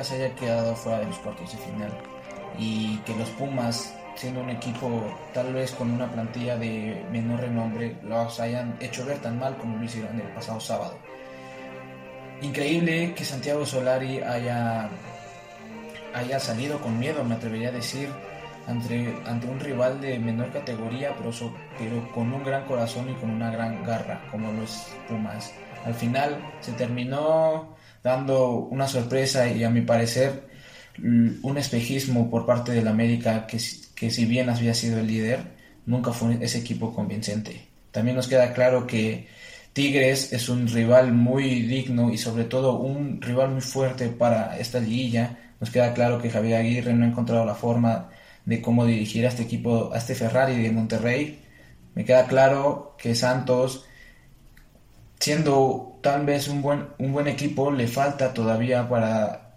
América se haya quedado fuera de los cuartos de final y que los Pumas, siendo un equipo tal vez con una plantilla de menor renombre, los hayan hecho ver tan mal como lo hicieron el pasado sábado. Increíble que Santiago Solari haya, haya salido con miedo, me atrevería a decir, ante, ante un rival de menor categoría, pero, pero con un gran corazón y con una gran garra, como los Pumas. Al final se terminó dando una sorpresa y a mi parecer un espejismo por parte del América que, que si bien había sido el líder, nunca fue ese equipo convincente. También nos queda claro que Tigres es un rival muy digno y sobre todo un rival muy fuerte para esta liguilla. Nos queda claro que Javier Aguirre no ha encontrado la forma de cómo dirigir a este equipo, a este Ferrari de Monterrey. Me queda claro que Santos, siendo tal vez un buen, un buen equipo, le falta todavía para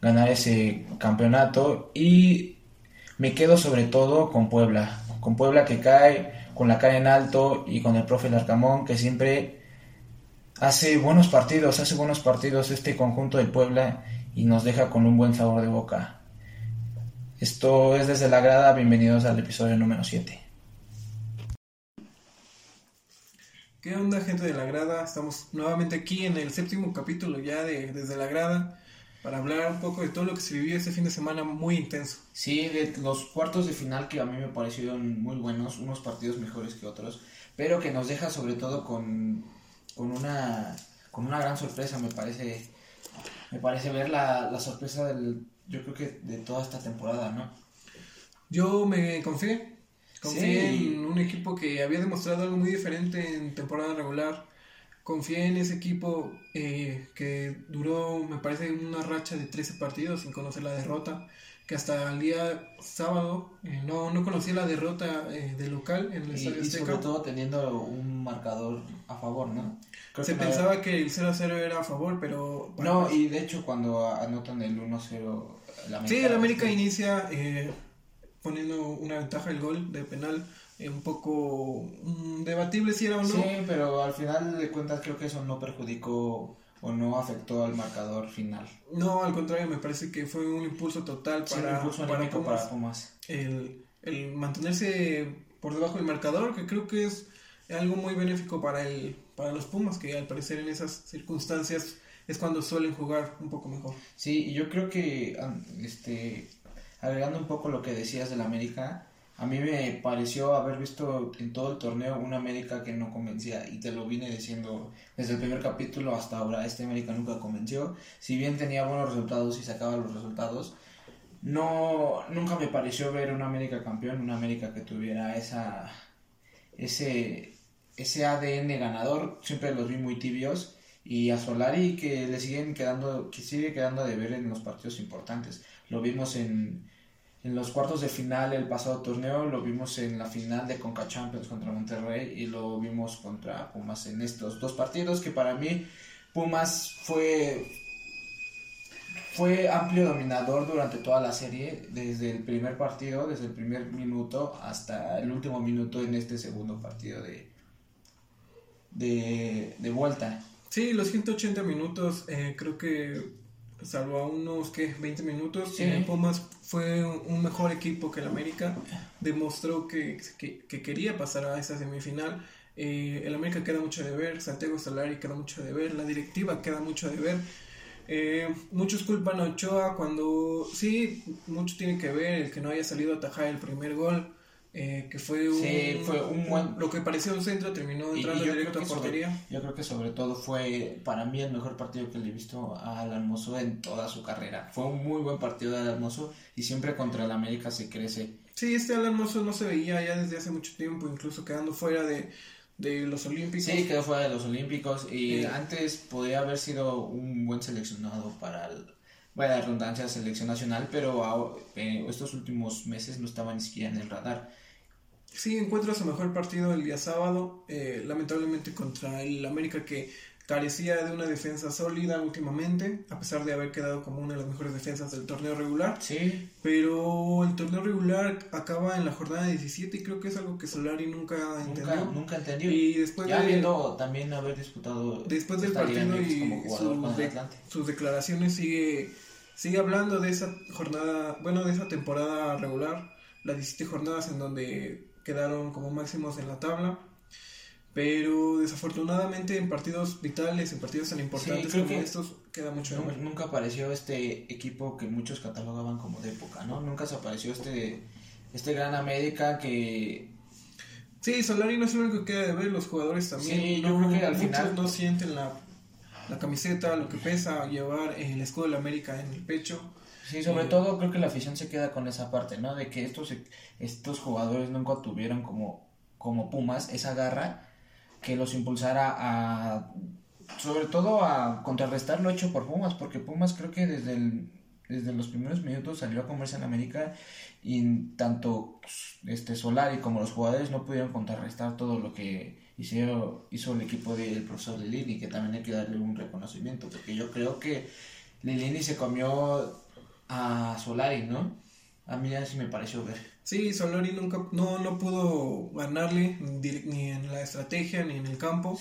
ganar ese campeonato y me quedo sobre todo con Puebla, con Puebla que cae con la cara en alto y con el profe Larcamón que siempre hace buenos partidos, hace buenos partidos este conjunto de Puebla y nos deja con un buen sabor de boca. Esto es desde la grada, bienvenidos al episodio número 7. ¿Qué onda gente de la grada? Estamos nuevamente aquí en el séptimo capítulo ya de Desde la grada para hablar un poco de todo lo que se vivió este fin de semana muy intenso. Sí, de los cuartos de final que a mí me parecieron muy buenos, unos partidos mejores que otros, pero que nos deja sobre todo con, con, una, con una gran sorpresa, me parece, me parece ver la, la sorpresa del, yo creo que de toda esta temporada, ¿no? Yo me confié, confié en un equipo que había demostrado algo muy diferente en temporada regular. Confié en ese equipo eh, que duró, me parece, una racha de 13 partidos sin conocer la derrota, que hasta el día sábado eh, no, no conocía la derrota eh, de local en el Estadio Y sobre todo teniendo un marcador a favor, ¿no? Se pensaba que el 0-0 era a favor, pero... no, y de hecho cuando anotan el 1-0... Sí, el América inicia poniendo una ventaja el gol de penal eh, un poco mm, debatible si era o no. Sí, pero al final de cuentas creo que eso no perjudicó o no afectó al marcador final. No, al contrario, me parece que fue un impulso total para, para, Pumas, El, el, mantenerse por debajo del marcador, que creo que es algo muy benéfico para, el, para los Pumas, que al parecer en esas circunstancias es cuando suelen jugar un poco mejor. Sí, y yo creo que, este, agregando un poco lo que decías del América, a mí me pareció haber visto en todo el torneo una América que no convencía y te lo vine diciendo desde el primer capítulo hasta ahora, este América nunca convenció, si bien tenía buenos resultados y sacaba los resultados, no nunca me pareció ver una América campeón, una América que tuviera esa ese ese ADN ganador, siempre los vi muy tibios y a Solari que le siguen quedando que sigue quedando de ver en los partidos importantes. Lo vimos en en los cuartos de final el pasado torneo, lo vimos en la final de Conca Champions contra Monterrey y lo vimos contra Pumas en estos dos partidos que para mí Pumas fue fue amplio dominador durante toda la serie, desde el primer partido, desde el primer minuto hasta el último minuto en este segundo partido de, de, de vuelta. Sí, los 180 minutos eh, creo que salvo a unos que 20 minutos, Pumas fue un mejor equipo que el América, demostró que, que, quería pasar a esa semifinal. Eh, el América queda mucho de ver, Santiago Solari queda mucho de ver, la directiva queda mucho de ver. Eh, muchos culpan a Ochoa cuando sí, mucho tiene que ver el que no haya salido a atajar el primer gol. Eh, que fue un, fue un buen... lo que parecía un centro terminó entrando directo a portería. yo creo que sobre todo fue para mí el mejor partido que le he visto a Almozo en toda su carrera. Fue un muy buen partido de Almozo y siempre contra el América se crece. Sí, este Alan no se veía ya desde hace mucho tiempo, incluso quedando fuera de, de los Olímpicos. Sí, quedó fuera de los Olímpicos y eh, antes podría haber sido un buen seleccionado para el, bueno, la redundancia selección nacional, pero eh, estos últimos meses no estaba ni siquiera en el radar. Sí, encuentra su mejor partido el día sábado, eh, lamentablemente contra el América que carecía de una defensa sólida últimamente, a pesar de haber quedado como una de las mejores defensas del torneo regular. Sí. Pero el torneo regular acaba en la jornada 17 y creo que es algo que Solari nunca Nunca, entendió. nunca entendió. Y después ya de- viendo también haber disputado Después del partido y sus, de- sus declaraciones sigue, sigue hablando de esa jornada, bueno, de esa temporada regular, las 17 jornadas en donde quedaron como máximos en la tabla. Pero desafortunadamente en partidos vitales, en partidos tan importantes creo como que estos, queda mucho ver. Nunca apareció este equipo que muchos catalogaban como de época, ¿no? Nunca se apareció este, este gran América que Sí, Solari no es lo único que queda de ver, los jugadores también. Sí, yo no, creo que al final- no sienten la, la camiseta, lo que pesa llevar el escudo de la América en el pecho. Sí, sobre Eh, todo creo que la afición se queda con esa parte, ¿no? De que estos, estos jugadores nunca tuvieron como, como Pumas esa garra que los impulsara a, sobre todo a contrarrestar lo hecho por Pumas, porque Pumas creo que desde, el- desde los primeros minutos salió a comerse en América y tanto este Solari como los jugadores no pudieron contrarrestar todo lo que hicieron, hizo el equipo del profesor Lilini, que también hay que darle un reconocimiento, porque yo creo que Lilini se comió a Solari, ¿no? A mí así me pareció ver. Sí, Solari nunca no, no pudo ganarle ni en la estrategia ni en el campo.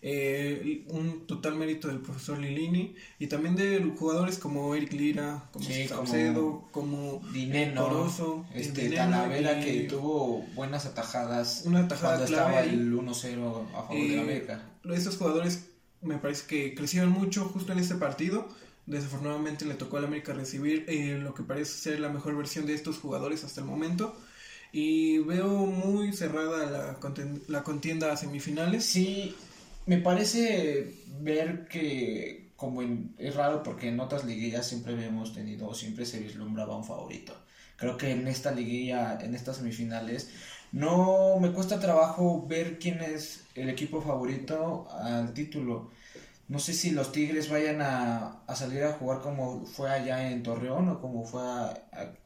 Eh, un total mérito del profesor Lilini y también de jugadores como Eric Lira, como Sí, Salcedo, como, Dineno, Poroso, este, Dineno Talavera y- que tuvo buenas atajadas Una tajada cuando clave estaba el 1-0 a favor de la Eh, América. Estos jugadores me parece que crecieron mucho justo en este partido. Desafortunadamente le tocó al América recibir eh, lo que parece ser la mejor versión de estos jugadores hasta el momento. Y veo muy cerrada la, conten- la contienda a semifinales. Sí, me parece ver que como en- es raro porque en otras liguillas siempre habíamos tenido, siempre se vislumbraba un favorito. Creo que en esta liguilla, en estas semifinales, no me cuesta trabajo ver quién es el equipo favorito al título. No sé si los Tigres vayan a, salir a jugar como fue allá en Torreón o como fue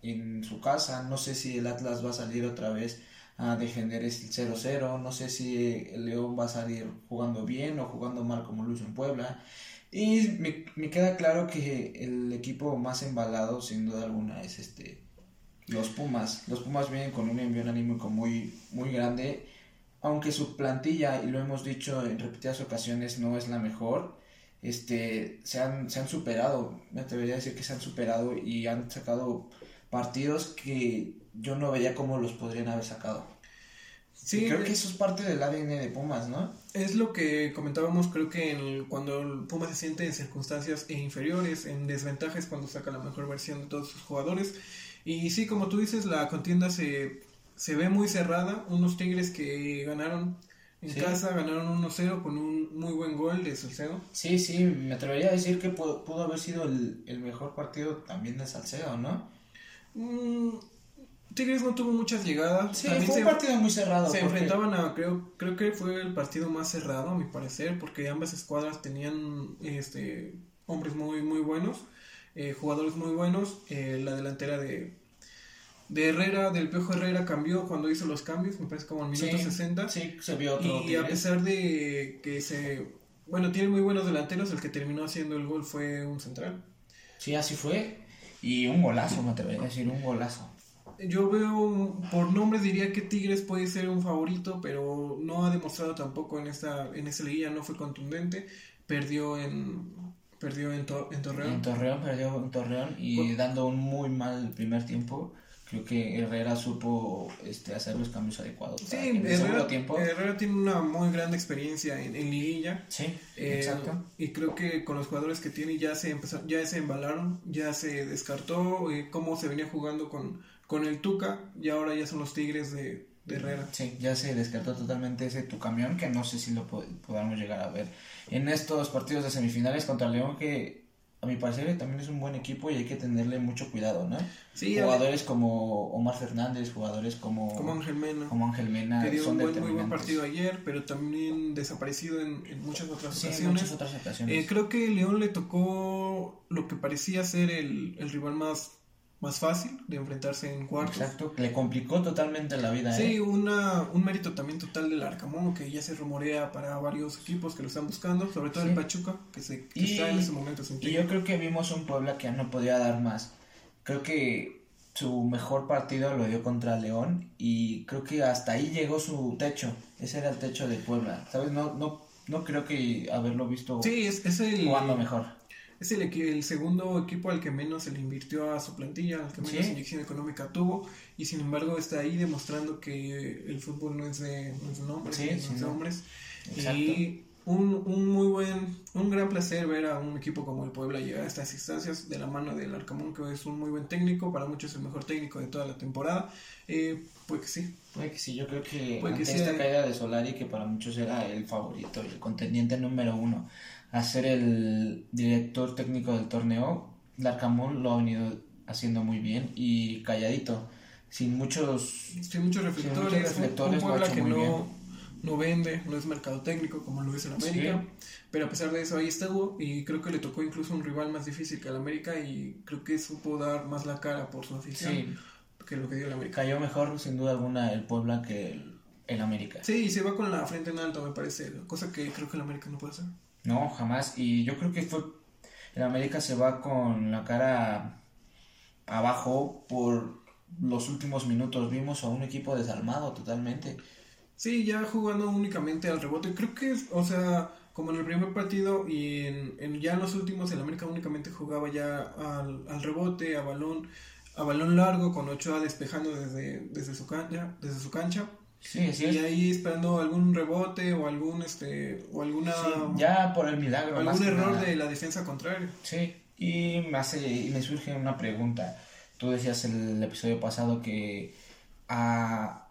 en su casa. No sé si el Atlas va a salir otra vez a defender el 0-0. No sé si León va a salir jugando bien o jugando mal como lo hizo en Puebla. Y me, me queda claro que el equipo más embalado, sin duda alguna, es este los Pumas. Los Pumas vienen con un envío anímico muy, muy grande. Aunque su plantilla, y lo hemos dicho en repetidas ocasiones, no es la mejor, este, se han, se han superado. Me atrevería a decir que se han superado y han sacado partidos que yo no veía cómo los podrían haber sacado. Sí, Y creo que eso es parte del ADN de Pumas, ¿no? Es lo que comentábamos, creo que en el- cuando el Puma se siente en circunstancias inferiores, en desventajas, cuando saca la mejor versión de todos sus jugadores. Y sí, como tú dices, la contienda se, se ve muy cerrada. Unos Tigres que ganaron en Sí. casa, ganaron 1-0 con un muy buen gol de Salcedo. Sí, sí, me atrevería a decir que pudo, pudo haber sido el, el mejor partido también de Salcedo, ¿no? Mm, Tigres no tuvo muchas llegadas. Sí, También fue un se- partido muy cerrado. Se porque- enfrentaban a, creo, creo que fue el partido más cerrado, a mi parecer, porque ambas escuadras tenían este, hombres muy, muy buenos, eh, jugadores muy buenos. Eh, la delantera de, de Herrera, del Piojo Herrera, cambió cuando hizo los cambios, me parece como al minuto Sí, 60. Sí, se vio otro y a pesar de que se... Bueno, tiene muy buenos delanteros, el que terminó haciendo el gol fue un central. Sí, así fue. Y un golazo, me atrevería a decir, un golazo. Yo veo, por nombres diría que Tigres puede ser un favorito, pero no ha demostrado tampoco en esta en esta liguilla, no fue contundente, perdió en perdió en, To- en Torreón. En Torreón perdió en Torreón y dando un muy mal primer tiempo. Creo que Herrera supo este, hacer los cambios adecuados. Sí, en el segundo Herrera, tiempo. Herrera tiene una muy grande experiencia en, en liguilla. Sí, eh, exacto. Y creo que con los jugadores que tiene ya se empezó, ya se embalaron, ya se descartó eh, cómo se venía jugando con, con el Tuca y ahora ya son los Tigres de, de Herrera. Sí, ya se descartó totalmente ese tu camión que no sé si lo po- podamos llegar a ver en estos partidos de semifinales contra León que a mi parecer también es un buen equipo y hay que tenerle mucho cuidado, ¿no? Sí, jugadores como Omar Fernández, jugadores como, como Ángel Mena. como Ángel Mena que dio son un buen, muy buen partido ayer, pero también desaparecido en, en muchas otras Sí, en ocasiones. muchas otras ocasiones. Eh, creo que León le tocó lo que parecía ser el, el rival más, más fácil de enfrentarse en cuartos. Exacto, le complicó totalmente la vida. Sí, ¿eh? una, un mérito también total del Arcamón, que ya se rumorea para varios equipos que lo están buscando, sobre todo el Pachuca, que, se, está en ese momento. Y yo creo que vimos un Puebla que no podía dar más. Creo que su mejor partido lo dio contra León y creo que hasta ahí llegó su techo. Ese era el techo de Puebla, ¿sabes? No, no, no creo que haberlo visto sí, es, es el, jugando mejor es el, el, segundo equipo al que menos se le invirtió a su plantilla, al que menos inyección económica tuvo, y sin embargo está ahí demostrando que el fútbol no es de, nombres, de hombres. Y un, un, muy buen, un gran placer ver a un equipo como el Puebla llegar a estas instancias de la mano del Arcamón, que es un muy buen técnico, para muchos el mejor técnico de toda la temporada. Eh, pues que sí. Puede que sí, yo creo que esta caída de Solari, que para muchos era el favorito, el contendiente número uno, a ser el director técnico del torneo, Larcamón lo ha venido haciendo muy bien y calladito, sin muchos, sin muchos reflectores, un, que no, no vende, no es mercado técnico como lo es el América, pero a pesar de eso ahí estuvo y creo que le tocó incluso un rival más difícil que el América y creo que supo dar más la cara por su afición que lo que dio el América. Cayó mejor sin duda alguna el Puebla que el, el América. Sí, y se va con la frente en alto me parece, cosa que creo que el América no puede hacer. No, jamás. Y yo creo que fue. El América se va con la cara abajo por los últimos minutos. Vimos a un equipo desarmado totalmente. Sí, ya jugando únicamente al rebote. Creo que, o sea, como en el primer partido y en, ya en los últimos, el América únicamente jugaba ya al, al rebote, a balón, a balón largo, con Ochoa despejando desde, desde, su cancha, desde su cancha. Sí, sí y ahí esperando algún rebote o algún este o alguna ya por el milagro algún error de la defensa contraria. Sí y me hace y me surge una pregunta. Tú decías en el episodio pasado que a,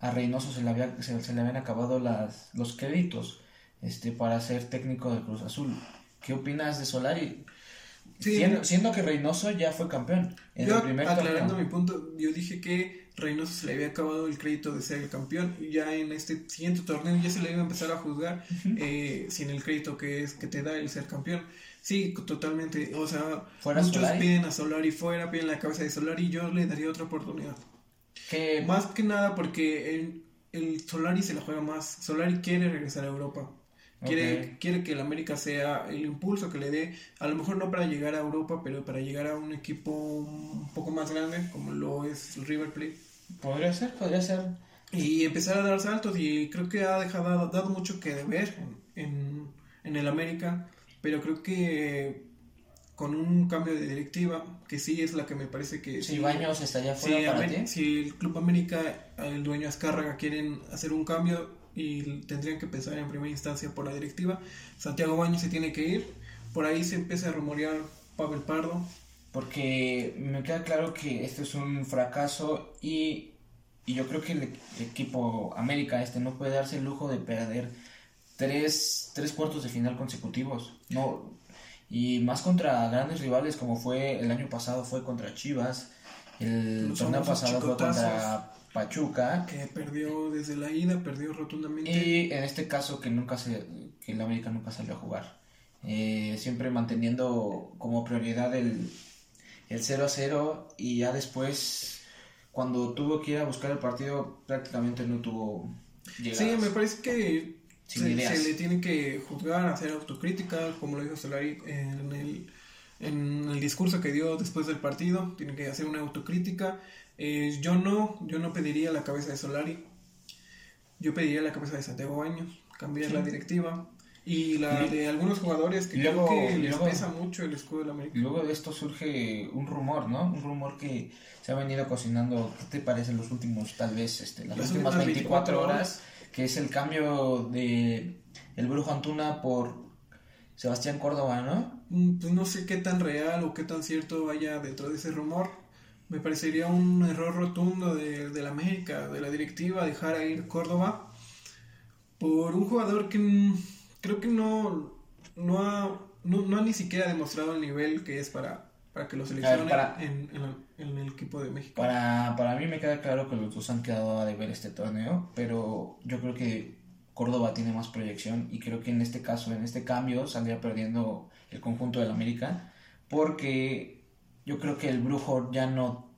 a Reynoso se le había se, le habían acabado las los créditos este para ser técnico de Cruz Azul. Qué opinas de Solari siendo, que Reynoso ya fue campeón en el primer aclarando mi punto yo dije que Reynoso se le había acabado el crédito de ser el campeón y ya en este siguiente torneo ya se le iba a empezar a juzgar eh, sin el crédito que es que te da el ser campeón. Sí, totalmente. O sea, muchos piden a Solari fuera, piden la cabeza de Solari y yo le daría otra oportunidad. Más que nada porque el, el Solari se la juega más. Solari quiere regresar a Europa. Quiere, quiere que el América sea el impulso que le dé, a lo mejor no para llegar a Europa, pero para llegar a un equipo un poco más grande, como lo es el River Plate. Podría ser, podría ser. Y empezar a dar saltos y creo que ha dejado, dado mucho que deber en, en el América, pero creo que con un cambio de directiva, que sí es la que me parece que... Si Baños estaría fuera para ti. Si el Club América, el dueño Azcárraga quieren hacer un cambio y tendrían que pensar en primera instancia por la directiva, Santiago Baños se tiene que ir, por ahí se empieza a rumorear Pavel Pardo, porque me queda claro que esto es un fracaso y, y yo creo que el, equipo América este no puede darse el lujo de perder tres, tres cuartos de final consecutivos. No, y más contra grandes rivales como fue el año pasado fue contra Chivas, el torneo pasado fue contra Pachuca. Que perdió desde la ida, perdió rotundamente. Y en este caso que nunca se, que el América nunca salió a jugar. Eh, siempre manteniendo como prioridad el, el 0 a 0 y ya después cuando tuvo que ir a buscar el partido prácticamente no tuvo llegadas. Sí, me parece que se, le tiene que juzgar, hacer autocrítica, como lo dijo Solari en el, en el discurso que dio después del partido, tiene que hacer una autocrítica. Eh, yo no, yo no pediría la cabeza de Solari, yo pediría la cabeza de Santiago Baños, cambiar la directiva, y la de algunos jugadores que creo que les pesa mucho el escudo del América. Y luego de esto surge un rumor, ¿no? Un rumor que se ha venido cocinando, ¿qué te parece los últimos, tal vez, este, las, últimas 24, horas, que es el cambio de el Brujo Antuna por Sebastián Córdoba, ¿no? Mm, pues no sé qué tan real o qué tan cierto vaya dentro de ese rumor. Me parecería un error rotundo de, de la América, de la directiva, dejar a ir Córdoba por un jugador que creo que no, no, ha, no, ni siquiera demostrado el nivel que es para, para que lo seleccione en, en, el equipo de México. Para, para mí me queda claro que los dos han quedado a deber este torneo, pero yo creo que Córdoba tiene más proyección y creo que en este caso, en este cambio, saldría perdiendo el conjunto del América porque yo creo que el Brujo ya no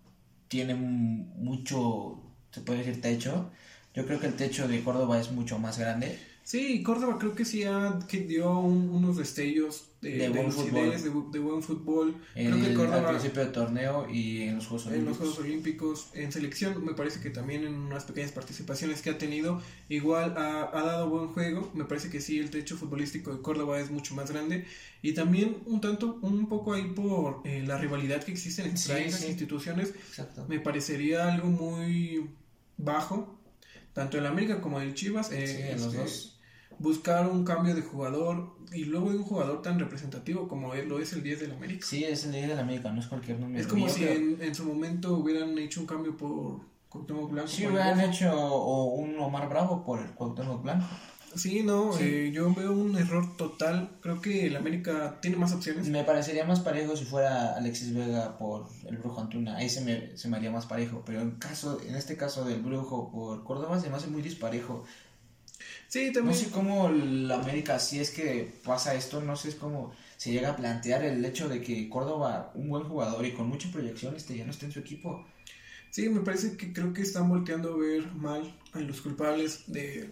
tiene mucho, se puede decir, techo. Yo creo que el techo de Córdoba es mucho más grande. Sí, Córdoba creo que sí ha, que dio unos destellos de, buen fútbol. De, buen fútbol. creo que Córdoba, al principio del torneo y en los Juegos Olímpicos. En los Juegos Olímpicos, en selección, me parece que también en unas pequeñas participaciones que ha tenido, igual ha, dado buen juego. Me parece que sí, el techo futbolístico de Córdoba es mucho más grande. Y también un tanto, un poco ahí por eh, la rivalidad que existe entre estas instituciones. Me parecería algo muy bajo, tanto en la América como en el Chivas. Eh, en los este, dos buscar un cambio de jugador y luego de un jugador tan representativo como él lo es el 10 del América. Sí, es el 10 del América, no es cualquier número. Es como si en, su momento hubieran hecho un cambio por Cuauhtémoc Blanco. Sí, hubieran hecho o un Omar Bravo por el Cuauhtémoc Blanco. Sí, no, eh, yo veo un error total. Creo que el América tiene más opciones. Me parecería más parejo si fuera Alexis Vega por el Brujo Antuna. Ahí se me, se me haría más parejo. Pero en, caso, en este caso del Brujo por Córdoba se me hace muy disparejo. Sí, también. No sé cómo la América, si es que pasa esto, no sé cómo se llega a plantear el hecho de que Córdoba, un buen jugador y con mucha proyección, este ya no esté en su equipo. Sí, me parece que creo que están volteando a ver mal a los culpables de,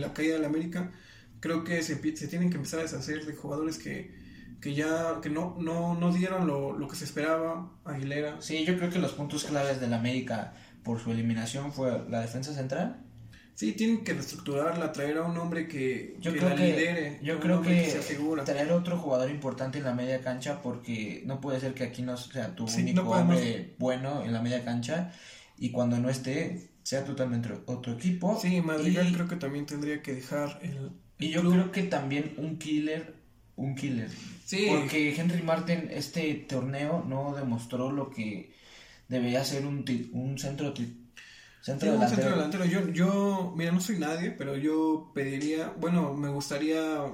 la caída de la América. Creo que se, se, tienen que empezar a deshacer de jugadores que, que ya que no, no, no dieron lo, lo que se esperaba. Aguilera. Sí, yo creo que los puntos claves de la América por su eliminación fue la defensa central Sí, tienen que reestructurarla, traer a un hombre que, yo creo la que, lidere. Yo creo que, traer otro jugador importante en la media cancha porque no puede ser que aquí no sea tu único hombre bueno en la media cancha y cuando no esté sea totalmente otro equipo. Sí, Madrigal creo que también tendría que dejar el... y yo creo que también un killer, un killer. Sí. Porque Henry Martin este torneo no demostró lo que debería ser un, un centro Centro delantero. centro delantero. Yo, yo, mira, no soy nadie, pero yo pediría, bueno, me gustaría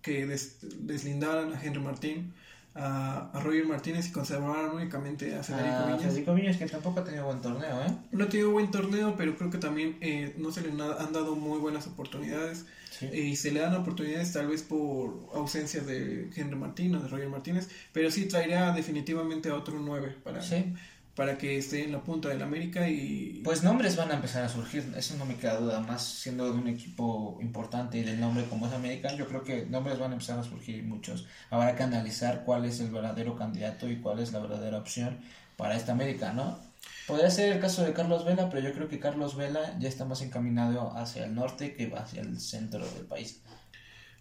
que deslindaran a Henry Martín, a, a, Roger Martínez y conservaran únicamente a Federico ah, Viñas. Federico Viñas que tampoco ha tenido buen torneo, ¿eh? No ha tenido buen torneo, pero creo que también eh, no se le han dado muy buenas oportunidades. Y se le dan oportunidades tal vez por ausencia de Henry Martín o de Roger Martínez, pero sí traería definitivamente a otro 9 para, ¿Sí? Para que esté en la punta del América y... Pues nombres van a empezar a surgir, eso no me queda duda, más siendo de un equipo importante y del nombre como es América, yo creo que nombres van a empezar a surgir muchos. Habrá que analizar cuál es el verdadero candidato y cuál es la verdadera opción para esta América, ¿no? Podría ser el caso de Carlos Vela, pero yo creo que Carlos Vela ya está más encaminado hacia el norte que hacia el centro del país.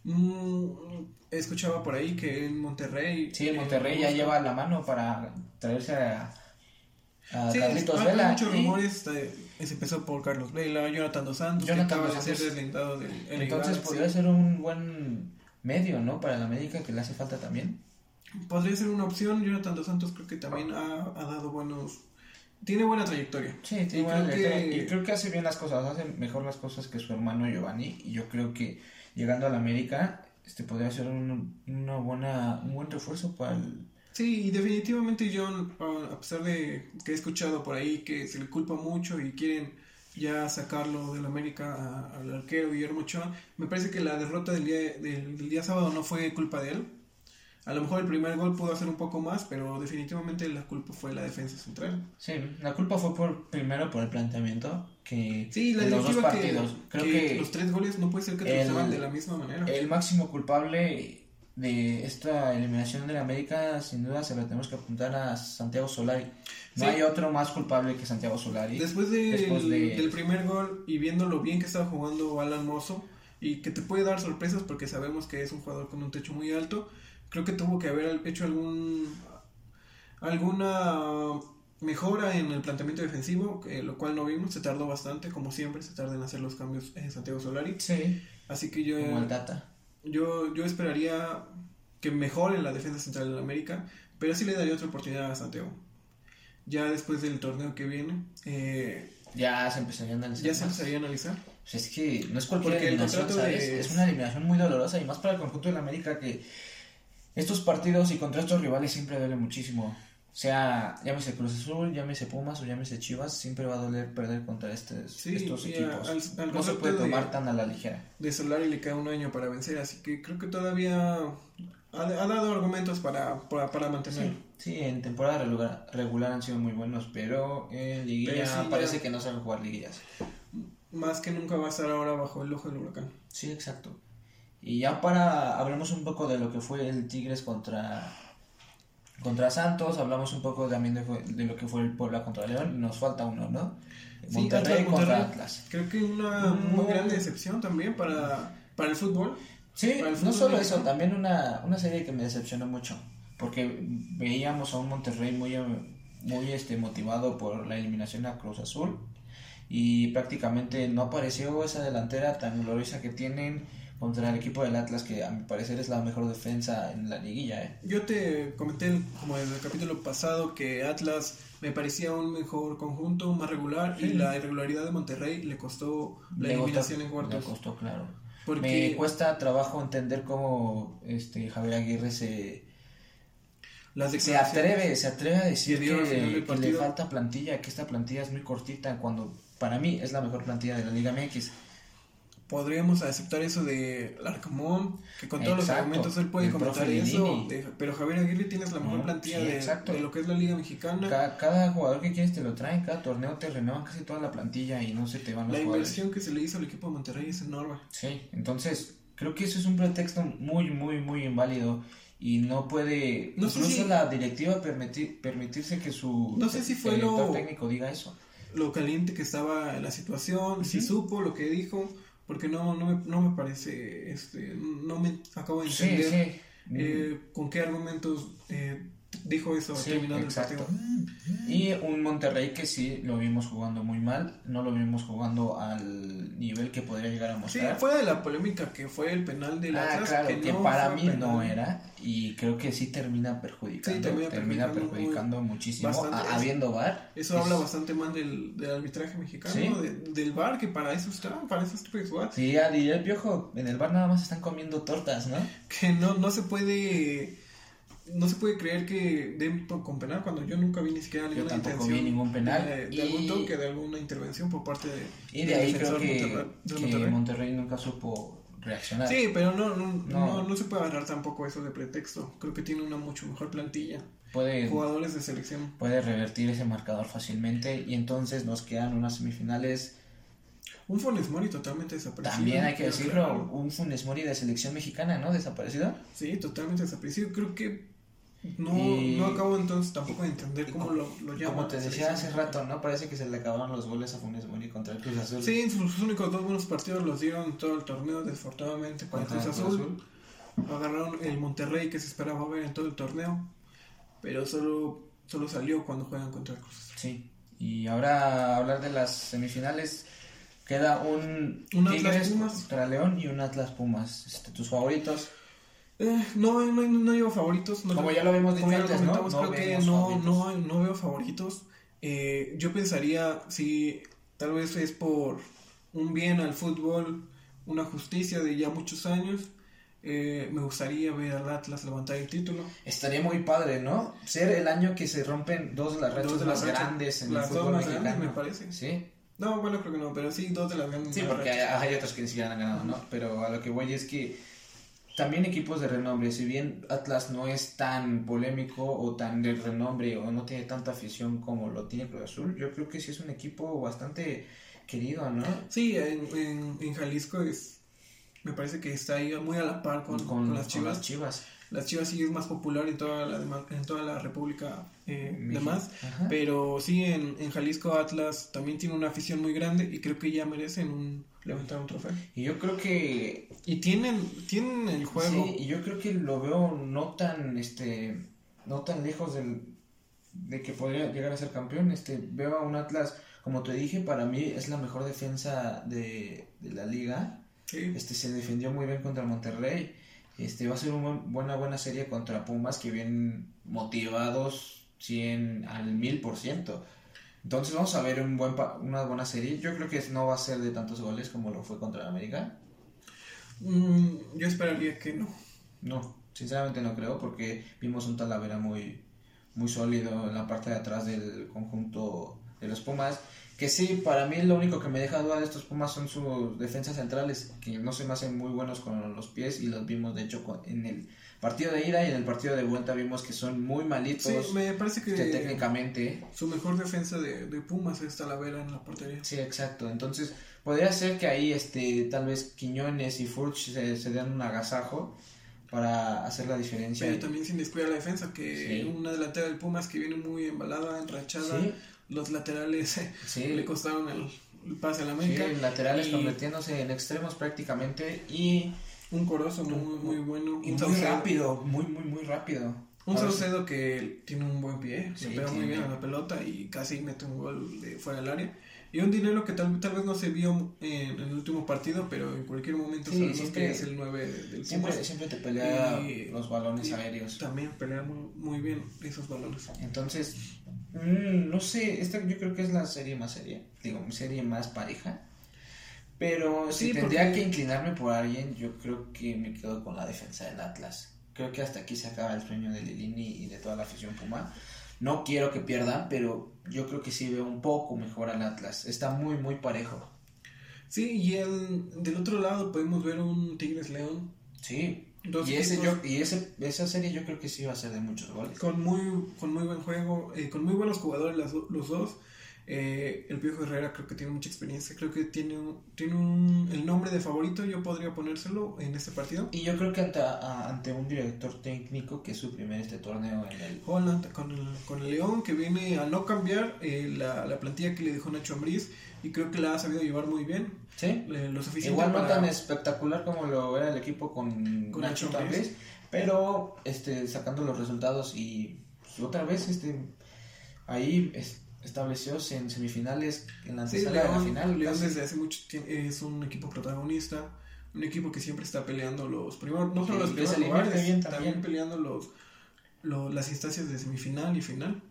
Mm, escuchaba por ahí que en Monterrey... Sí, en Monterrey ya lleva la mano para traerse a sí, Carlitos Vela. Hay muchos rumores, se empezó por Carlos Vela, Jonathan Dos Santos, Jonathan que acaba de ser deslindado del Entonces podría ser un buen medio, ¿no? Para la médica que le hace falta también. Podría ser una opción, Jonathan Dos Santos creo que también ha, ha dado buenos... Tiene buena trayectoria. Sí, tiene buena trayectoria. Y creo que hace bien las cosas, hace mejor las cosas que su hermano Giovanni. Y yo creo que llegando a la América, este podría ser un, una buena, un buen refuerzo para el Sí, definitivamente John, a pesar de que he escuchado por ahí que se le culpa mucho y quieren ya sacarlo del América al arquero Guillermo Ochoa, me parece que la derrota del día, del, día sábado no fue culpa de él. A lo mejor el primer gol pudo hacer un poco más, pero definitivamente la culpa fue la defensa central. Sí, la culpa fue por primero por el planteamiento que sí, la partidos. Creo que, los tres goles no puede ser que se de la misma manera. El máximo culpable de esta eliminación de la América, sin duda se lo tenemos que apuntar a Santiago Solari. No hay otro más culpable que Santiago Solari. Después, del primer gol y viendo lo bien que estaba jugando Alan Mozo y que te puede dar sorpresas porque sabemos que es un jugador con un techo muy alto, creo que tuvo que haber hecho algún alguna mejora en el planteamiento defensivo, lo cual no vimos, se tardó bastante, como siempre, se tarda en hacer los cambios en Santiago Solari. Sí. Así que yo... Como el Data yo, yo esperaría que mejore la defensa central de América, pero sí le daría otra oportunidad a Santiago. Ya después del torneo que viene. Eh, ya se empezaría a analizar. Ya se empezaría a analizar. Pues es que no es cualquier eliminación, Es una eliminación muy dolorosa y más para el conjunto de la América que estos partidos y contra estos rivales siempre duele muchísimo sea, llámese Cruz Azul, llámese Pumas o llámese Chivas, siempre va a doler perder contra estos equipos. no se puede tomar tan a la ligera. De Solari le queda un año para vencer, así que creo que todavía ha, dado argumentos para, para, mantener. Sí, en temporada regular, han sido muy buenos, pero en liguilla parece que no saben jugar liguillas. Más que nunca va a estar ahora bajo el ojo del huracán. Sí, exacto. Y ya para, hablemos un poco de lo que fue el Tigres contra, contra Santos, hablamos un poco también de, lo que fue el Puebla contra León, nos falta uno, ¿no? Monterrey, contra Atlas. Creo que una muy grande decepción también para, para el fútbol. Sí, no solo eso, también una, una serie que me decepcionó mucho, porque veíamos a un Monterrey muy, muy este, motivado por la eliminación a Cruz Azul y prácticamente no apareció esa delantera tan gloriosa que tienen contra el equipo del Atlas, que a mi parecer es la mejor defensa en la liguilla. ¿eh? Yo te comenté, como en el capítulo pasado, que Atlas me parecía un mejor conjunto, más regular, y la irregularidad de Monterrey le costó la eliminación en cuartos. Le costó, claro. Porque... Me cuesta trabajo entender cómo este Javier Aguirre se... se atreve, se atreve a decir que, que le falta plantilla, que esta plantilla es muy cortita, cuando para mí es la mejor plantilla de la Liga MX podríamos aceptar eso de Larcamón, que con todos los argumentos él puede comentar eso, pero Javier Aguirre tienes la mejor plantilla de, lo que es la Liga Mexicana. Cada, jugador que quieres te lo traen, cada torneo te renuevan casi toda la plantilla y no se te van los La inversión que se le hizo al equipo de Monterrey es enorme. Sí, entonces creo que eso es un pretexto muy, muy, muy inválido y no puede no incluso la directiva permitir, permitirse que su no sé si fue lo, técnico diga eso. Lo caliente que estaba la situación, si supo lo que dijo porque no, no, me, no me parece, este, no me acabo de entender eh, con qué argumentos eh, dijo eso sí, terminando el partido. Y un Monterrey que sí lo vimos jugando muy mal, no lo vimos jugando al nivel que podría llegar a mostrar. Sí, fuera de la polémica que fue el penal de la ah, claro, que, para mí no era y creo que sí termina perjudicando, termina, perjudicando, muchísimo habiendo VAR. Eso habla bastante mal del, del arbitraje mexicano, del VAR que para eso está, para eso está Sí, y el piojo en el VAR nada más están comiendo tortas, ¿no? Que no no se puede no se puede creer que den con penal cuando yo nunca vi ni siquiera ninguna yo tampoco vi ningún penal de, algún toque de alguna intervención por parte de y de ahí creo que, Monterrey. nunca supo reaccionar sí pero no no, no se puede agarrar tampoco eso de pretexto creo que tiene una mucho mejor plantilla puede jugadores de selección puede revertir ese marcador fácilmente y entonces nos quedan unas semifinales un Funes Mori totalmente desaparecido. También hay que decirlo, un Funes Mori de selección mexicana, ¿no? Desaparecido. Sí, totalmente desaparecido. Creo que no, no acabo entonces tampoco de entender cómo lo, lo llaman. Como te decía hace rato, ¿no? Parece que se le acabaron los goles a Funes Mori contra el Cruz Azul. Sí, sus únicos dos buenos partidos los dieron todo el torneo, desafortunadamente, para el Cruz Azul. Agarraron el Monterrey que se esperaba ver en todo el torneo, pero solo, solo salió cuando juegan contra el Cruz Azul. Sí, y ahora hablar de las semifinales. Queda un, un Atlas Pumas contra León y un Atlas Pumas. Este, ¿Tus favoritos? Eh, no, no, no, llevo favoritos. Como ya lo vemos dicho antes, ¿no? creo que no, no, no, veo favoritos. Eh, yo pensaría, si tal vez es por un bien al fútbol, una justicia de ya muchos años, eh, me gustaría ver al Atlas levantar el título. Estaría muy padre, ¿no? Ser el año que se rompen dos de las rachas más grandes en el fútbol dos más me parece. Sí. No, bueno, creo que no, pero sí, dos de las grandes. Sí, porque hay, hay, otros que ni siquiera han ganado, ¿no? Pero a lo que voy es que también equipos de renombre, si bien Atlas no es tan polémico o tan de renombre o no tiene tanta afición como lo tiene Cruz Azul, yo creo que sí es un equipo bastante querido, ¿no? Sí, en, en, Jalisco es, me parece que está ahí muy a la par con, con, las Chivas. Chivas. Las Chivas sí es más popular en toda la, en toda la República eh, demás, pero sí en, en Jalisco Atlas también tiene una afición muy grande y creo que ya merecen un levantar un trofeo. Y yo creo que... Y tienen, tienen el juego. Sí, y yo creo que lo veo no tan, este, no tan lejos del, de que podría llegar a ser campeón. Este, veo a un Atlas, como te dije, para mí es la mejor defensa de, la liga. Este, se defendió muy bien contra Monterrey. Este, va a ser una buena, buena serie contra Pumas que vienen motivados 100 al mil por ciento. Entonces vamos a ver un buen una buena serie. Yo creo que no va a ser de tantos goles como lo fue contra el América. Mm, yo esperaría que no. No, sinceramente no creo porque vimos un Talavera muy, muy sólido en la parte de atrás del conjunto de los Pumas. Que sí, para mí lo único que me deja duda de estos Pumas son sus defensas centrales, que no se me hacen muy buenos con los pies y los vimos de hecho en el partido de ida y en el partido de vuelta vimos que son muy malitos. Sí, me parece que técnicamente. Su mejor defensa de, de Pumas es Talavera en la portería. Sí, exacto. Entonces, podría ser que ahí este tal vez Quiñones y Furch se, se den un agasajo para hacer la diferencia. Pero también sin descuidar la defensa, que una delantera del Pumas que viene muy embalada, enrachada. Los laterales le costaron el, pase a la América. Sí, laterales convirtiéndose en extremos prácticamente y... Un Corozo muy, muy bueno. Y muy rápido, muy, muy, muy rápido. Un Saucedo que tiene un buen pie, se pega muy bien a la pelota y casi mete un gol de fuera del área. Y un dinero que tal, tal vez no se vio en, el último partido, pero en cualquier momento sabemos que es el 9 del siempre, siempre te pelea los balones aéreos. También pelea muy, bien esos balones. Entonces, mm, no sé, esta yo creo que es la serie más seria, digo, serie más pareja. Pero si tendría que inclinarme por alguien, yo creo que me quedo con la defensa del Atlas. Creo que hasta aquí se acaba el sueño de Lilini y de toda la afición Puma no quiero que pierdan, pero yo creo que sí veo un poco mejor al Atlas. Está muy, muy parejo. Sí, y el, del otro lado podemos ver un Tigres León. Sí. y, ese yo, y ese, esa serie yo creo que sí va a ser de muchos goles. Con muy, con muy buen juego, eh, con muy buenos jugadores los dos. Eh, el Piojo Herrera creo que tiene mucha experiencia, creo que tiene, tiene un, el nombre de favorito, yo podría ponérselo en este partido. Y yo creo que ante, ante un director técnico que es su primer este torneo en el... Holland, con el, con el León, que viene a no cambiar eh, la, la, plantilla que le dejó Nacho Ambriz y creo que la ha sabido llevar muy bien. Sí, igual no tan espectacular como lo era el equipo con, Nacho Ambriz, pero este, sacando los resultados y pues, otra vez este ahí... Este, estableció en semifinales, en la antesala de la final. León desde hace mucho tiempo es un equipo protagonista, un equipo que siempre está peleando los primeros, no solo los primeros lugares, también. peleando los, las instancias de semifinal y final.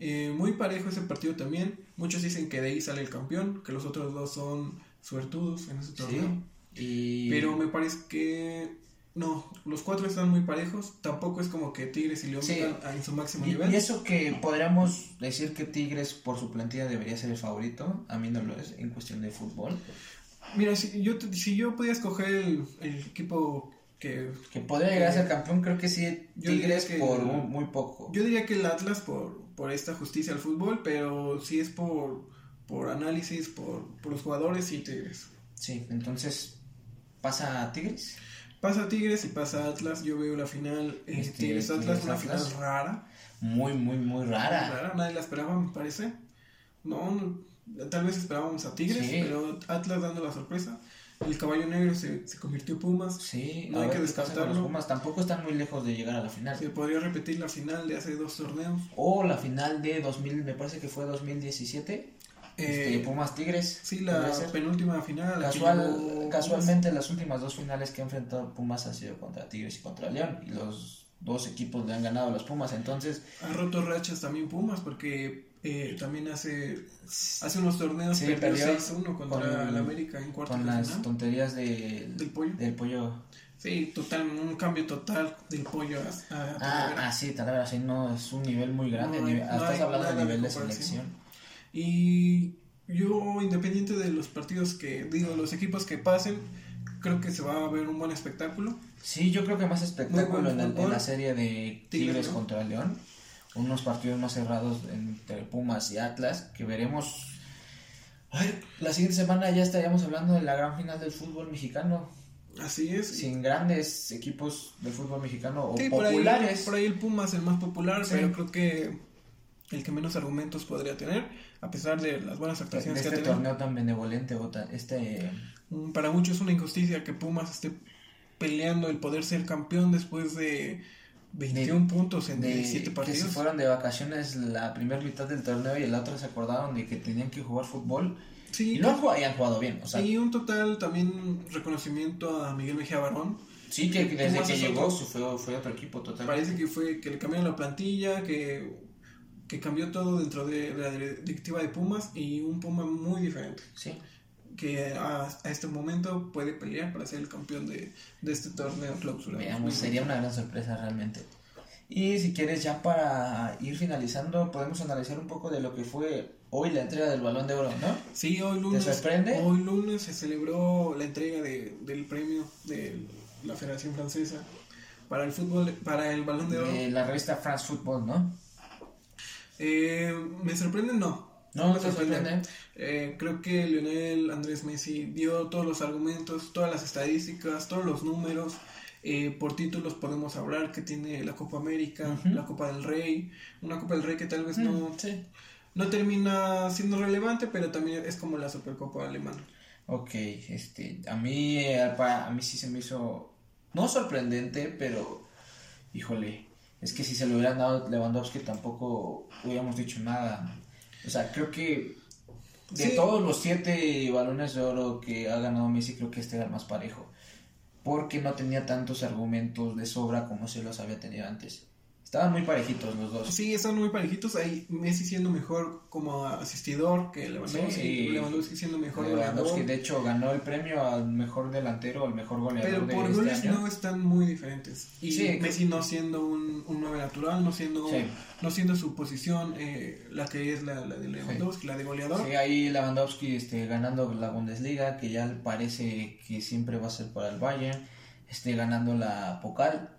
Eh, muy parejo ese partido también. Muchos dicen que de ahí sale el campeón, que los otros dos son suertudos en ese torneo. Pero me parece que no, los cuatro están muy parejos. Tampoco es como que Tigres y León están en su máximo nivel. Y eso que podríamos decir que Tigres por su plantilla debería ser el favorito, a mí no lo es en cuestión de fútbol. Mira, si yo, si yo podía escoger el, equipo que, que podría llegar a ser campeón, creo que sí, Tigres por muy, poco. Yo diría que el Atlas por, por esta justicia al fútbol, pero si es por, por análisis, por, por los jugadores y Tigres. Sí, entonces, ¿pasa a Tigres? Pasa Tigres y pasa Atlas. Yo veo la final eh, este, Tigres Atlas, una final rara. Muy, muy, muy rara. Muy rara. Nadie la esperaba, me parece. No, tal vez esperábamos a Tigres, pero Atlas dando la sorpresa. El caballo negro se, se convirtió Pumas. Sí, no hay que descartarlo. Los Pumas tampoco están muy lejos de llegar a la final. Se podría repetir la final de hace dos torneos. O la final de 2000, me parece que fue 2017. Este, eh, Pumas Tigres. Sí, la penúltima final. Casual, Casualmente las últimas dos finales que ha enfrentado Pumas han sido contra Tigres y contra León. Y los dos equipos le han ganado a los Pumas. Entonces... Ha roto rachas también Pumas porque eh, también hace, hace unos torneos sí, perdió 6-1 contra el América en cuarto Con las tonterías del pollo. Del pollo. Sí, total, un cambio total del pollo a, ah, ah, sí, tal vez así no es un nivel muy grande. estás hablando de nivel de selección. Y yo, independiente de los partidos que, digo, los equipos que pasen, creo que se va a ver un buen espectáculo. Sí, yo creo que más espectáculo en, la serie de Tigres contra León. Unos partidos más cerrados entre Pumas y Atlas, que veremos. la siguiente semana ya estaríamos hablando de la gran final del fútbol mexicano. Así es. Sin grandes equipos de fútbol mexicano o populares. Por ahí, el Pumas el más popular, pero creo que el que menos argumentos podría tener, a pesar de las buenas actuaciones de este que ha torneo tan benevolente, este... Mm, para muchos es una injusticia que Pumas esté peleando el poder ser campeón después de 21 puntos en 17 partidos. Que se fueron de vacaciones la primera mitad del torneo y el otro se acordaron de que tenían que jugar fútbol. Sí, y no han jugado bien. O y un total también reconocimiento a Miguel Mejía Barón. Sí, que desde que llegó fue, fue otro equipo total. Parece que fue que le cambiaron la plantilla, que que cambió todo dentro de, la directiva de Pumas y un Puma muy diferente. Sí. Que a, este momento puede pelear para ser el campeón de, este torneo clausura. sería una gran sorpresa realmente. Y si quieres ya para ir finalizando, podemos analizar un poco de lo que fue hoy la entrega del Balón de Oro, ¿no? Sí, hoy lunes. ¿Te sorprende? Hoy lunes se celebró la entrega de, del premio de la Federación Francesa para el fútbol, para el Balón de Oro. De la revista France Football, ¿no? Eh, ¿Me sorprende? No. No, no me sorprende. Eh, creo que Lionel Andrés Messi dio todos los argumentos, todas las estadísticas, todos los números. Eh, por títulos podemos hablar que tiene la Copa América, la Copa del Rey, una Copa del Rey que tal vez no, Mm, sí. no termina siendo relevante, pero también es como la Supercopa alemana. Ok, este, a mí, eh, a mí sí se me hizo, no sorprendente, pero, híjole, es que si se lo hubieran dado Lewandowski tampoco hubiéramos dicho nada. O sea, creo que de Sí. todos los siete balones de oro que ha ganado Messi, creo que este era el más parejo. Porque no tenía tantos argumentos de sobra como se los había tenido antes. Estaban muy parejitos los dos. Sí, están muy parejitos. Ahí Messi siendo mejor como asistidor que Lewandowski. Sí. Lewandowski siendo mejor Lewandowski, goleador. de hecho, ganó el premio al mejor delantero, al mejor goleador Pero de por este goles año. no están muy diferentes. Y Sí, Messi no siendo un, un 9 natural, no siendo, Sí. no siendo su posición eh, la que es la, la de Lewandowski, la de goleador. Sí, ahí Lewandowski este, ganando la Bundesliga, que ya parece que siempre va a ser para el Bayern, este, ganando la Pokal.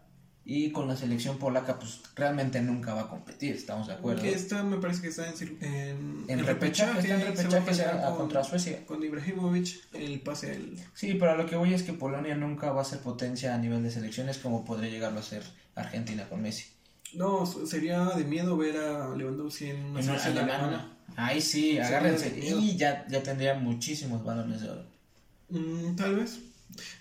Y con la selección polaca, pues realmente nunca va a competir, estamos de acuerdo. Que está, me parece que está en, en, En repechaje, está en se va a repechaje contra Suecia. Con Ibrahimovic, el pase al... Sí, pero a lo que voy es que Polonia nunca va a ser potencia a nivel de selecciones como podría llegarlo a ser Argentina con Messi. No, sería de miedo ver a Lewandowski en una selección alemana. Ahí sí, agárrense. Y ya, ya tendría muchísimos balones de oro. Mm, tal vez.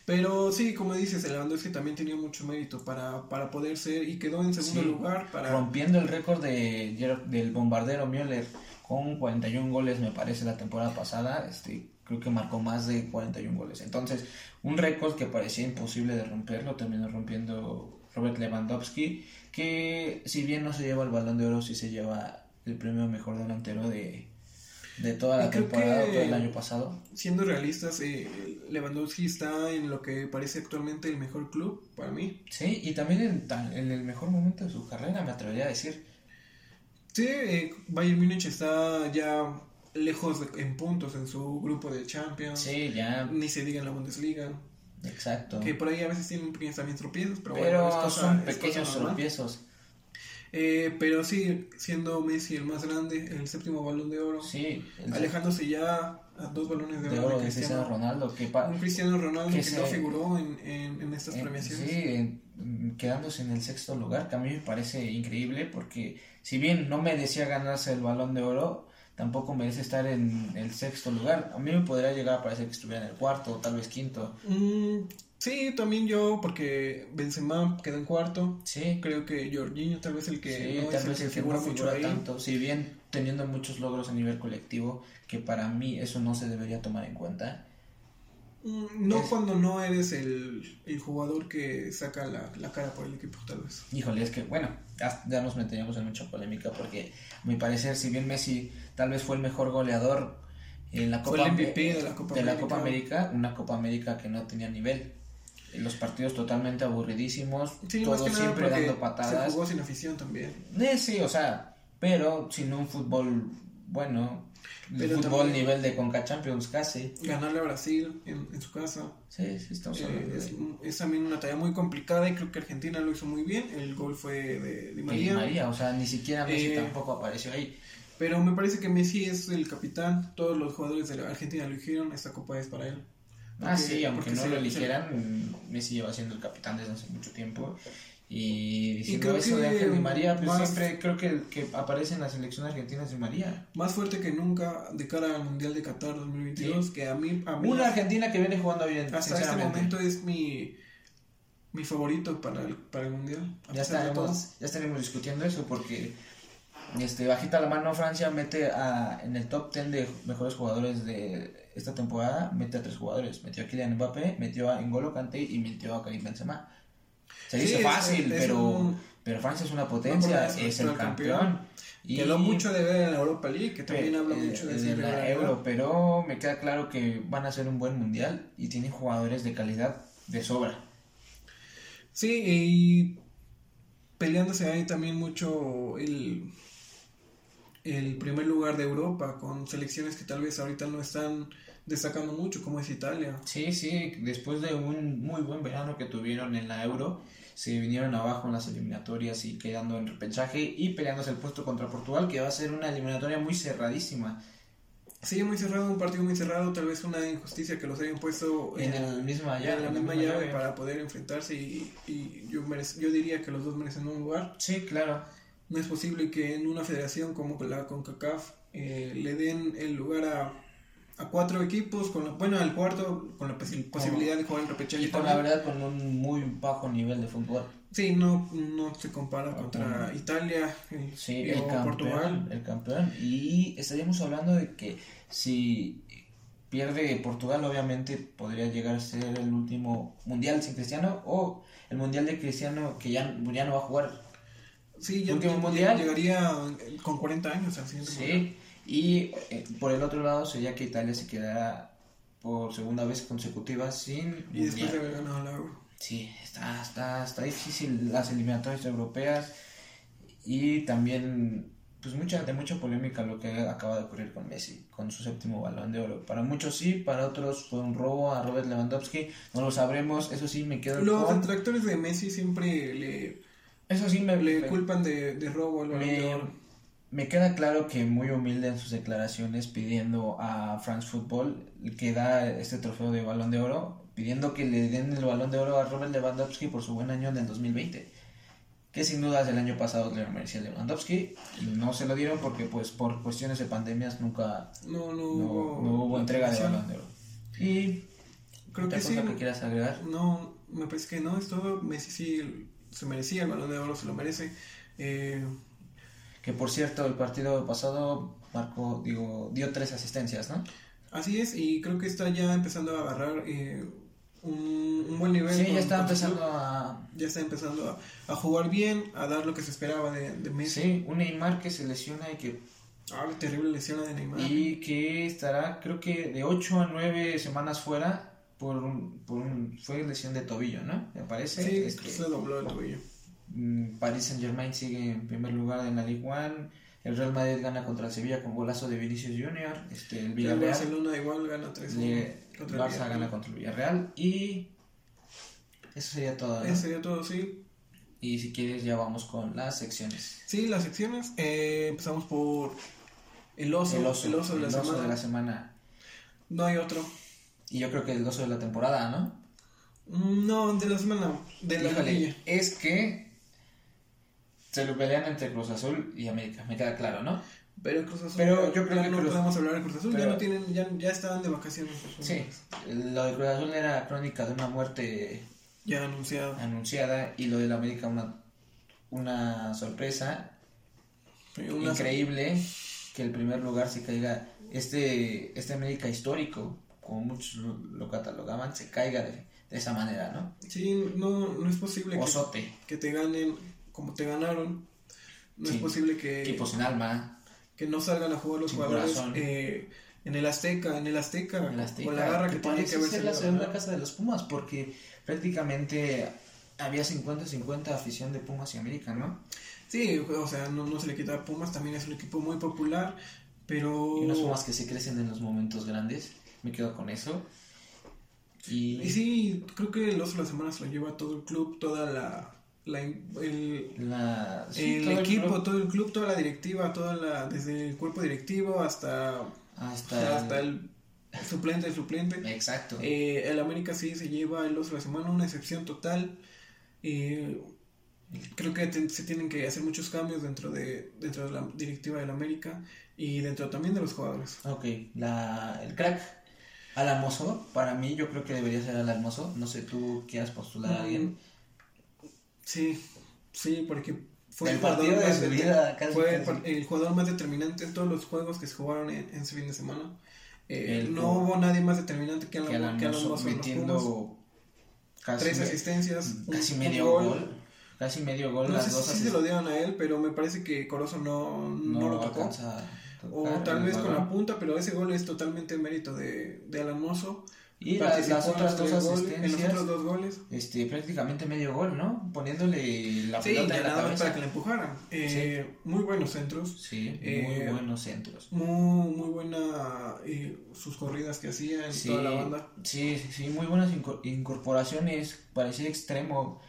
Pero sí, como dices, Lewandowski también tenía mucho mérito para, para poder ser y quedó en segundo Sí. lugar para... rompiendo el récord de, del bombardero Müller con 41 goles me parece la temporada pasada este creo que marcó más de 41 goles entonces un récord que parecía imposible de romperlo terminó rompiendo Robert Lewandowski que si bien no se lleva el balón de oro sí se lleva el premio mejor delantero de, de toda la temporada que- todo el año pasado Siendo realistas, eh, Lewandowski está en lo que parece actualmente el mejor club para mí. sí y también en, en el mejor momento de su carrera me atrevería a decir Sí, eh, Bayern Múnich está ya lejos de- en puntos en su grupo de Champions. sí ya Ni se diga en la Bundesliga. exacto Que por ahí a veces tienen pequeños también tropiezos, pero, pero bueno, es cosa- son pequeños tropiezos Eh, pero sí, siendo Messi el más grande, el séptimo balón de oro, Sí, alejándose ya a dos balones de, de oro de Cristiano Cristiano, Ronaldo, que un Cristiano Ronaldo que que, se- no figuró en, en, en estas eh, premiaciones. sí, en- quedándose en el sexto lugar, que a mí me parece increíble porque si bien no merecía ganarse el balón de oro, tampoco merece estar en el sexto lugar. A mí me podría llegar a parecer que estuviera en el cuarto o tal vez quinto. Mm, sí, también yo, porque Benzema quedó en cuarto. Sí, Creo que Jorginho tal vez el que sí, no tal es vez el que figura no figura tanto. Si bien teniendo muchos logros a nivel colectivo, que para mí eso no se debería tomar en cuenta. Mm, No Es- cuando no eres el, el jugador que saca la, la cara por el equipo, tal vez. Híjole, es que bueno, ya, nos meteríamos en mucha polémica porque a mi parecer, si bien Messi tal vez fue el mejor goleador en la Fue Copa, el MVP de la Copa de la América. Copa América, una Copa América que no tenía nivel. Los partidos totalmente aburridísimos, Sí, todos siempre dando Se patadas. jugó sin afición también. Eh, sí, o sea, pero sin un fútbol bueno, el Pero fútbol nivel de Conca Champions casi. Ganarle a Brasil en, en su casa Sí, sí, estamos eh, es, es también una tarea muy complicada y creo que Argentina lo hizo muy bien. El gol fue de, Di María. María, o sea, ni siquiera Messi Eh, tampoco apareció ahí. Pero me parece que Messi es el capitán. Todos los jugadores de la Argentina lo eligieron. Esta copa es para él. Ah, sí, aunque no lo eligieran, Messi lleva siendo el capitán desde hace mucho tiempo. Y diciendo eso de Ángel Di María, pues siempre creo que que aparece en la selección argentina es Di María. Más fuerte que nunca de cara al Mundial de Qatar 2022. Que a mí, a mí Una Argentina que viene jugando bien, hasta este momento es mi, mi favorito para el, para el Mundial. ya estaremos, ya estaremos discutiendo eso porque este bajita la mano Francia mete a, en el top 10 de mejores jugadores de esta temporada, mete a tres jugadores, metió a Kylian Mbappé, metió a N'Golo Kanté y metió a Karim Benzema. Se dice fácil, es pero, un- pero Francia es una potencia, es el campeón. campeón. Y Quedó mucho de ver en la Europa League, que también Pe- habla mucho de de la rivalidad. Euro, pero me queda claro que van a ser un buen mundial y tienen jugadores de calidad de sobra. Sí, y peleándose ahí también mucho el, el primer lugar de Europa con selecciones que tal vez ahorita no están destacando mucho, como es Italia. Sí, sí, después de un muy buen verano que tuvieron en la Euro, se vinieron abajo en las eliminatorias y quedando en repechaje y peleándose el puesto contra Portugal, que va a ser una eliminatoria muy cerradísima. Sí, muy cerrado, un partido muy cerrado, tal vez una injusticia que los hayan puesto en, el misma llave, en la misma llave, para poder enfrentarse y, y yo, yo diría que los dos merecen un lugar. Sí, claro. No es posible que en una federación como la CONCACAF eh, le den el lugar a a cuatro equipos, con bueno, al cuarto con la posibilidad de jugar en repechaje. Y con la verdad con un muy bajo nivel de fútbol. Sí, no, no se compara contra Italia sí, el campeón, Portugal. El campeón. Y estaríamos hablando de que si pierde Portugal, obviamente podría llegar a ser el último mundial sin Cristiano o el mundial de Cristiano que ya, ya no va a jugar. Sí, ya, último mundial. llegaría con 40 años al siguiente sí. Y eh, por el otro lado sería que Italia se quedara por segunda vez consecutiva sin... Y después de haber ganado la Euro. Sí, está, está, está difícil las eliminatorias europeas y también pues mucha, de mucha polémica lo que acaba de ocurrir con Messi, con su séptimo balón de oro. Para muchos sí, para otros fue un robo a Robert Lewandowski, no lo sabremos, eso sí me quedo... Los detractores de Messi siempre le... Eso sí me... Le culpan de, de robo al balón de oro me queda claro que muy humilde en sus declaraciones pidiendo a France Football que da este trofeo de balón de oro, pidiendo que le den el balón de oro a Robert Lewandowski por su buen año en el 2020. Que sin dudas el año pasado le merecía Lewandowski y no se lo dieron porque pues por cuestiones de pandemias nunca no, no, hubo, entrega de balón de oro. Y creo que sí. que quieras agregar? No, me parece que no, es todo. Messi sí se merecía el balón de oro, se lo merece. Eh, que por cierto el partido pasado marcó, digo, dio tres asistencias, ¿no? Así es, y creo que está ya empezando a agarrar eh, un, buen nivel. Sí, ya está empezando a... Ya está empezando a, jugar bien, a dar lo que se esperaba de, de Messi. Sí, un Neymar que se lesiona y que... Ah, terrible lesión de Neymar. Y que estará, creo que de 8 a 9 semanas fuera por un, por un... Fue lesión de tobillo, ¿no? Me parece. Sí, este, se dobló el tobillo. Mm, Paris Saint Germain sigue en primer lugar en la Ligue 1. El Real Madrid gana contra el Sevilla con golazo de Vinicius Junior. Este, el Villarreal. El Barcelona igual gana 3 contra Barça gana contra el Villarreal. Y eso sería todo. Eso sería todo, sí. Y si quieres ya vamos con las secciones. Sí, las secciones. Eh, empezamos por el oso. El oso, el oso, de, la semana. de la semana. No hay otro. Y yo creo que el oso de la temporada, ¿no? Mm, no, de la semana. De la Híjole, Es que se lo pelean entre Cruz Azul y América, me queda claro, ¿no? Pero Cruz Azul, pero yo creo que no podemos hablar de Cruz Azul, ya no tienen, ya, ya estaban de vacaciones. Sí, lo de Cruz Azul era crónica de una muerte ya anunciada. anunciada y lo de la América una, una sorpresa increíble que el primer lugar se caiga, este, este América histórico, como muchos lo catalogaban, se caiga de, de esa manera, ¿no? Sí, no, no es posible que, que te ganen como te ganaron, no es posible que... Equipos sin alma. Que no salgan a jugar los jugadores eh, en el Azteca, en el Azteca, con la garra que, tiene que haber la segunda casa de los Pumas, porque prácticamente había 50-50 afición de Pumas y América, ¿no? Sí, o sea, no, no se le quita a Pumas, también es un equipo muy popular, pero... Y unos Pumas que se crecen en los momentos grandes, me quedo con eso. Y, y sí, creo que el oso de la semana se lo lleva todo el club, toda la, la, el, equipo, todo el club, toda la directiva, toda la, desde el cuerpo directivo hasta, hasta, hasta el, suplente, el suplente. Exacto. Eh, el América sí se lleva el oso de la semana, una excepción total. Eh, creo que se tienen que hacer muchos cambios dentro de, dentro de la directiva del América y dentro también de los jugadores. Ok, la, el crack. Al para mí yo creo que debería ser Al Almozo, no sé tú quieras postular a alguien. Mm, Sí, sí, porque fue el, jugador más fue el jugador más determinante en todos los juegos que se jugaron en, ese fin de semana. Eh, no hubo nadie más determinante que Alan, que metiendo casi tres asistencias, casi medio gol. Casi medio gol. No sé si se lo dieron a él, pero me parece que Corozo no, no, lo tocó. O tal vez con la punta, pero ese gol es totalmente mérito de, de Alan Mozo Y las, las otras dos asistencias. En los otros dos goles. Este, prácticamente medio gol, ¿no? Poniéndole la sí, pelota en la cabeza. para que la empujaran. Eh, Muy buenos centros. Sí, muy eh, buenos centros. Muy, muy buena eh, sus corridas que hacía en toda la banda. Sí, sí, muy buenas incorporaciones. Parecía extremo.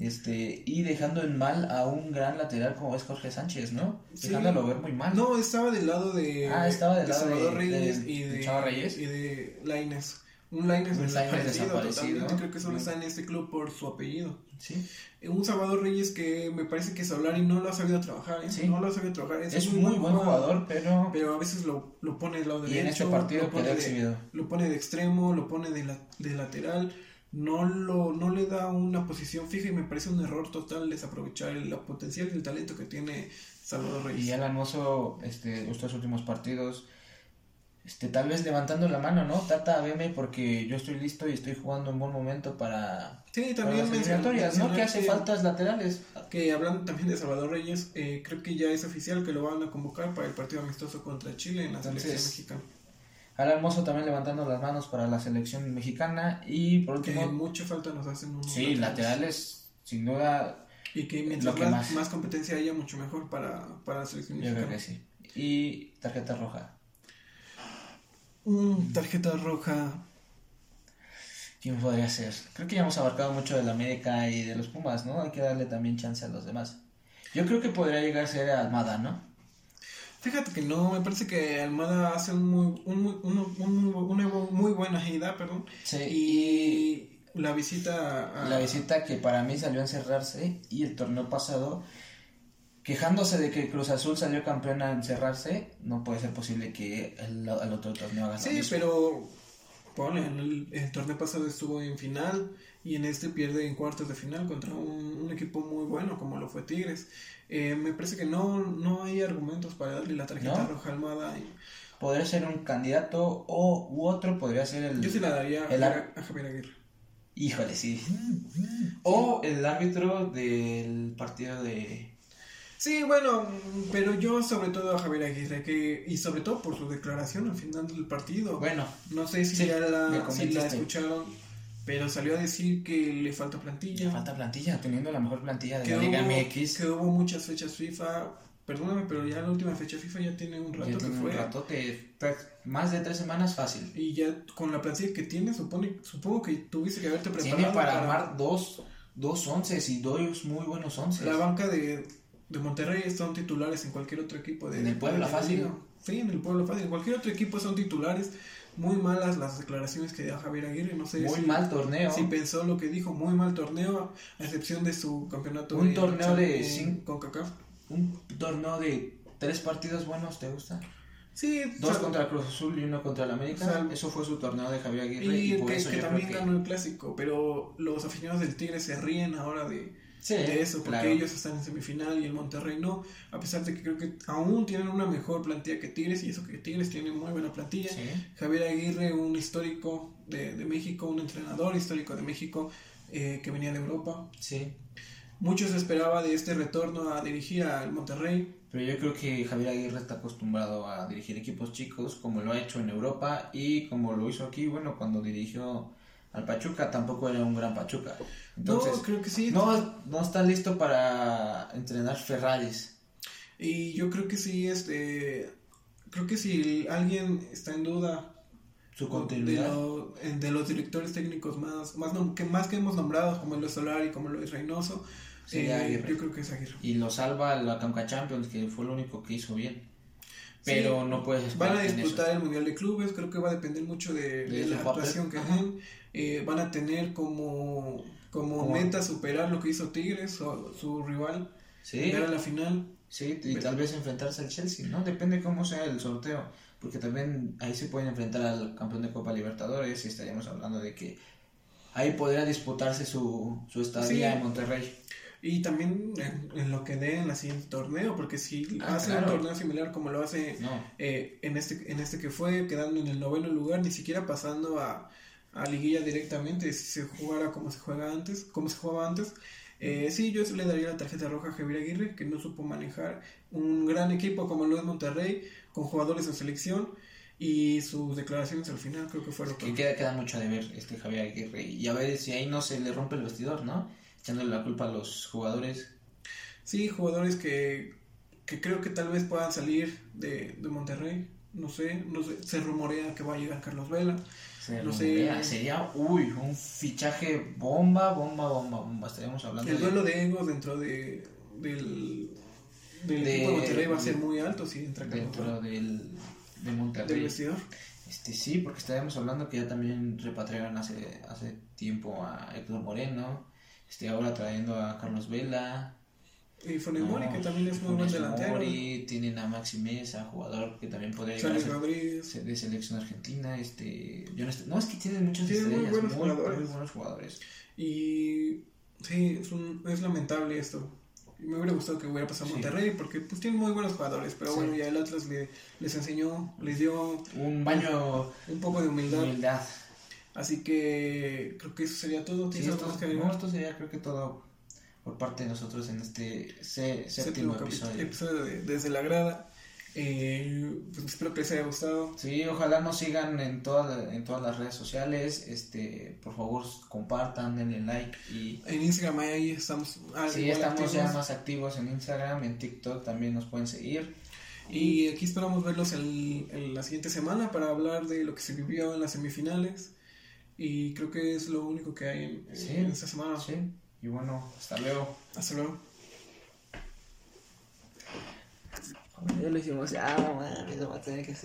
Este, y dejando en mal a un gran lateral como es Jorge Sánchez, ¿no? Dejándolo ver muy mal. No, estaba del lado de, ah, estaba del lado Salvador de, Reyes y de, Chava Reyes y de Laines. Un Laines desaparecido, desaparecido Creo que solo está en este club por su apellido. Sí. Eh, un Salvador Reyes que me parece que Solari no lo ha sabido trabajar. ¿eh? Sí. No lo ha sabido trabajar. Es, un muy, buen jugador, pero. Pero a veces lo, lo pone del lado derecho. Y en este partido lo pone, de, lo pone de extremo, lo pone de, la, de lateral no, lo, no le da una posición fija y me parece un error total desaprovechar el, potencial y el talento que tiene Salvador Reyes. Y Alan Mozo, este, estos últimos partidos, este, tal vez levantando la mano, ¿no? Tata, veme porque yo estoy listo y estoy jugando en buen momento para, sí, también las ¿no? Que hace faltas laterales. Que hablando también de Salvador Reyes, eh, creo que ya es oficial que lo van a convocar para el partido amistoso contra Chile en la selección mexicana. Al Hermoso también levantando las manos para la selección mexicana. Y por último. Que mucha falta nos hacen unos Sí, laterales, sin duda. Y que mientras más, más, competencia haya, mucho mejor para, para la selección mexicana. Yo creo que sí. Y tarjeta roja. Mm, tarjeta roja. ¿Quién podría ser? Creo que ya hemos abarcado mucho de la América y de los Pumas, ¿no? Hay que darle también chance a los demás. Yo creo que podría llegar a ser Almada, ¿no? Fíjate que no, me parece que Almada hace un muy, un, un, un, una muy buena gira, perdón. Sí. Y la visita La visita que para mí salió a encerrarse y el torneo pasado, quejándose de que Cruz Azul salió campeón a encerrarse, no puede ser posible que el, otro torneo haga Sí, pero bueno, el, el, torneo pasado estuvo en final y en este pierde en cuartos de final contra un, equipo muy bueno como lo fue Tigres. Eh, me parece que no, no hay argumentos para darle la tarjeta roja Almada. Y... Podría ser un candidato o u otro podría ser el... Yo sí la daría a, Javier Aguirre. Híjole, sí. O el árbitro del partido de... Sí, bueno, pero yo sobre todo a Javier Aguirre, que, y sobre todo por su declaración al final del partido. Bueno. No sé si ya la, si la escucharon pero salió a decir que le falta plantilla. Le falta plantilla, teniendo la mejor plantilla de la Liga MX. Que hubo muchas fechas FIFA. Perdóname, pero ya la última fecha FIFA ya tiene un rato que fue. Un rato que más de tres semanas fácil. Y ya con la plantilla que tiene, supone, supongo que tuviste que haberte preparado. Tiene para, armar dos, dos once y dos muy buenos once. La banca de, de Monterrey son titulares en cualquier otro equipo. De, en el Pueblo Fácil. Sí, en el Pueblo Fácil. En cualquier otro equipo son titulares muy malas las declaraciones que dio Javier Aguirre, no sé muy mal torneo. Si pensó lo que dijo, muy mal torneo, a excepción de su campeonato. Un torneo de con CACAF. Un torneo de tres partidos buenos, ¿te gusta? Sí, dos contra Cruz Azul y uno contra el América. eso fue su torneo de Javier Aguirre. Y, y que, también ganó el clásico, pero los aficionados del Tigre se ríen ahora de, de eso, porque ellos están en semifinal y el Monterrey no, a pesar de que creo que aún tienen una mejor plantilla que Tigres, y eso que Tigres tiene muy buena plantilla. Javier Aguirre, un histórico de, de, México, un entrenador histórico de México eh, que venía de Europa. Sí. Muchos esperaba de este retorno a dirigir al Monterrey. Pero yo creo que Javier Aguirre está acostumbrado a dirigir equipos chicos, como lo ha hecho en Europa y como lo hizo aquí, bueno, cuando dirigió al Pachuca tampoco era un gran Pachuca. Entonces, no, creo que sí. No, no está listo para entrenar Ferraris. Y yo creo que sí, este, creo que si alguien está en duda su continuidad de, los directores técnicos más, más que más que hemos nombrado, como Luis Solari, como Luis Reynoso, eh, yo creo que es Aguirre. Y lo salva la Conca Champions, que fue lo único que hizo bien. Pero no puedes Van a disputar el Mundial de Clubes, creo que va a depender mucho de, la actuación que den. Eh, van a tener como, como meta superar lo que hizo Tigres, o su rival, sí. llegar a la final. Sí, y tal vez enfrentarse al Chelsea, ¿no? Depende cómo sea el sorteo, porque también ahí se pueden enfrentar al campeón de Copa Libertadores y estaríamos hablando de que ahí podría disputarse su, su estadía en Monterrey. Y también en, lo que dé en la siguiente torneo, porque si ah, hace un torneo similar como lo hace eh, en, este, en este que fue, quedando en el noveno lugar, ni siquiera pasando a, a liguilla directamente si se jugara como se juega antes, como se jugaba antes. Eh, sí, yo le daría la tarjeta roja a Javier Aguirre, que no supo manejar un gran equipo como lo es Monterrey, con jugadores de selección. Y sus declaraciones al final creo que fueron... Que queda, queda mucho de ver este Javier Aguirre. Y a ver si ahí no se le rompe el vestidor, ¿no? Echándole la culpa a los jugadores. Sí, jugadores que, que creo que tal vez puedan salir de, de Monterrey. No sé, no sé, se rumorea que va a llegar Carlos Vela. no sé. Sería, uy, un fichaje bomba, bomba, bomba, bomba. Estaríamos hablando El duelo de, egos dentro de, del, del de, equipo de Monterrey va a ser muy alto si entra Carlos Dentro del de Monterrey. ¿Del vestidor? Este, sí, porque estábamos hablando que ya también repatriaron hace, hace tiempo a Héctor Moreno, este, ahora trayendo a Carlos Vela. Y Funemori, que también es muy buen delantero. Mori, tienen a Maxi Mesa, jugador que también podría llegar a ser de selección argentina. Este, yo no, no, es que tienen muchos tienen muy buenos, muy, jugadores. muy buenos jugadores. Y sí, es, un, es lamentable esto me hubiera gustado que hubiera pasado a Monterrey porque pues tiene muy buenos jugadores, pero bueno, ya el Atlas les enseñó, les dio un baño, un poco de humildad. humildad. Así que creo que eso sería todo. Sí, esto, no, esto sería creo que todo por parte de nosotros en este séptimo, episodio. episodio de, desde la grada. Eh, pues espero que les haya gustado. Sí, ojalá nos sigan en todas en todas las redes sociales. Este, por favor, compartan, denle like y en Instagram ahí estamos. sí, estamos ya más activos en Instagram, en TikTok también nos pueden seguir. Y aquí esperamos verlos en, la siguiente semana para hablar de lo que se vivió en las semifinales. Y creo que es lo único que hay en, esta semana. Sí. Y bueno, hasta luego. Hasta luego. Ya lo hicimos, ya, no mames, va a tener que ser.